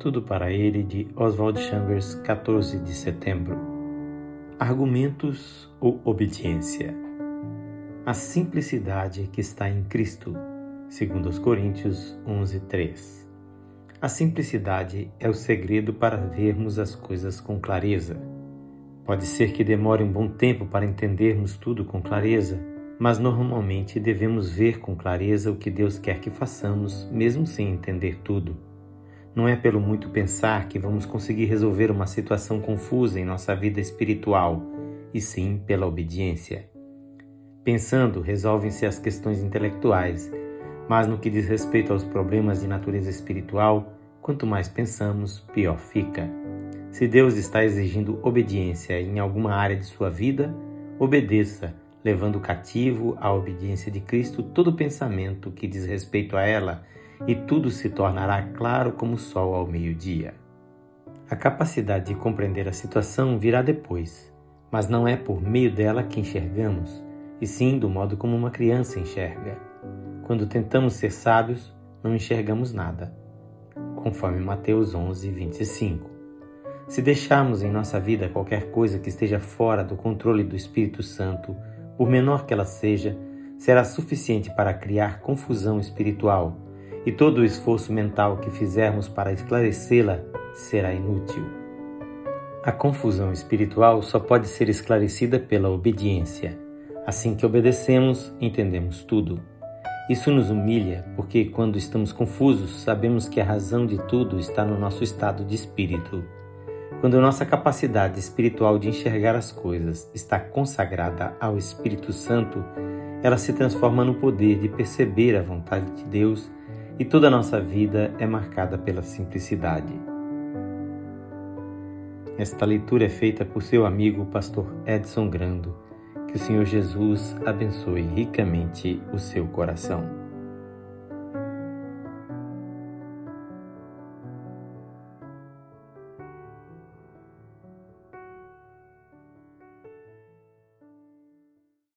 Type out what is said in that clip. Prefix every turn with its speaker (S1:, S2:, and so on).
S1: Tudo para ele de Oswald Chambers, 14 de setembro. Argumentos ou obediência? A simplicidade que está em Cristo, segundo os Coríntios 11:3. A simplicidade é o segredo para vermos as coisas com clareza. Pode ser que demore um bom tempo para entendermos tudo com clareza, mas normalmente devemos ver com clareza o que Deus quer que façamos, mesmo sem entender tudo. Não é pelo muito pensar que vamos conseguir resolver uma situação confusa em nossa vida espiritual, e sim pela obediência. Pensando, resolvem-se as questões intelectuais, mas no que diz respeito aos problemas de natureza espiritual, quanto mais pensamos, pior fica. Se Deus está exigindo obediência em alguma área de sua vida, obedeça, levando cativo à obediência de Cristo todo pensamento que diz respeito a ela e tudo se tornará claro como o sol ao meio-dia. A capacidade de compreender a situação virá depois, mas não é por meio dela que enxergamos, e sim do modo como uma criança enxerga. Quando tentamos ser sábios, não enxergamos nada, conforme Mateus 11, 25. Se deixarmos em nossa vida qualquer coisa que esteja fora do controle do Espírito Santo, por menor que ela seja, será suficiente para criar confusão espiritual e todo o esforço mental que fizermos para esclarecê-la será inútil. A confusão espiritual só pode ser esclarecida pela obediência. Assim que obedecemos, entendemos tudo. Isso nos humilha, porque quando estamos confusos, sabemos que a razão de tudo está no nosso estado de espírito. Quando nossa capacidade espiritual de enxergar as coisas está consagrada ao Espírito Santo, ela se transforma no poder de perceber a vontade de Deus e toda a nossa vida é marcada pela simplicidade. Esta leitura é feita por seu amigo pastor Edson Grando. Que o Senhor Jesus abençoe ricamente o seu coração.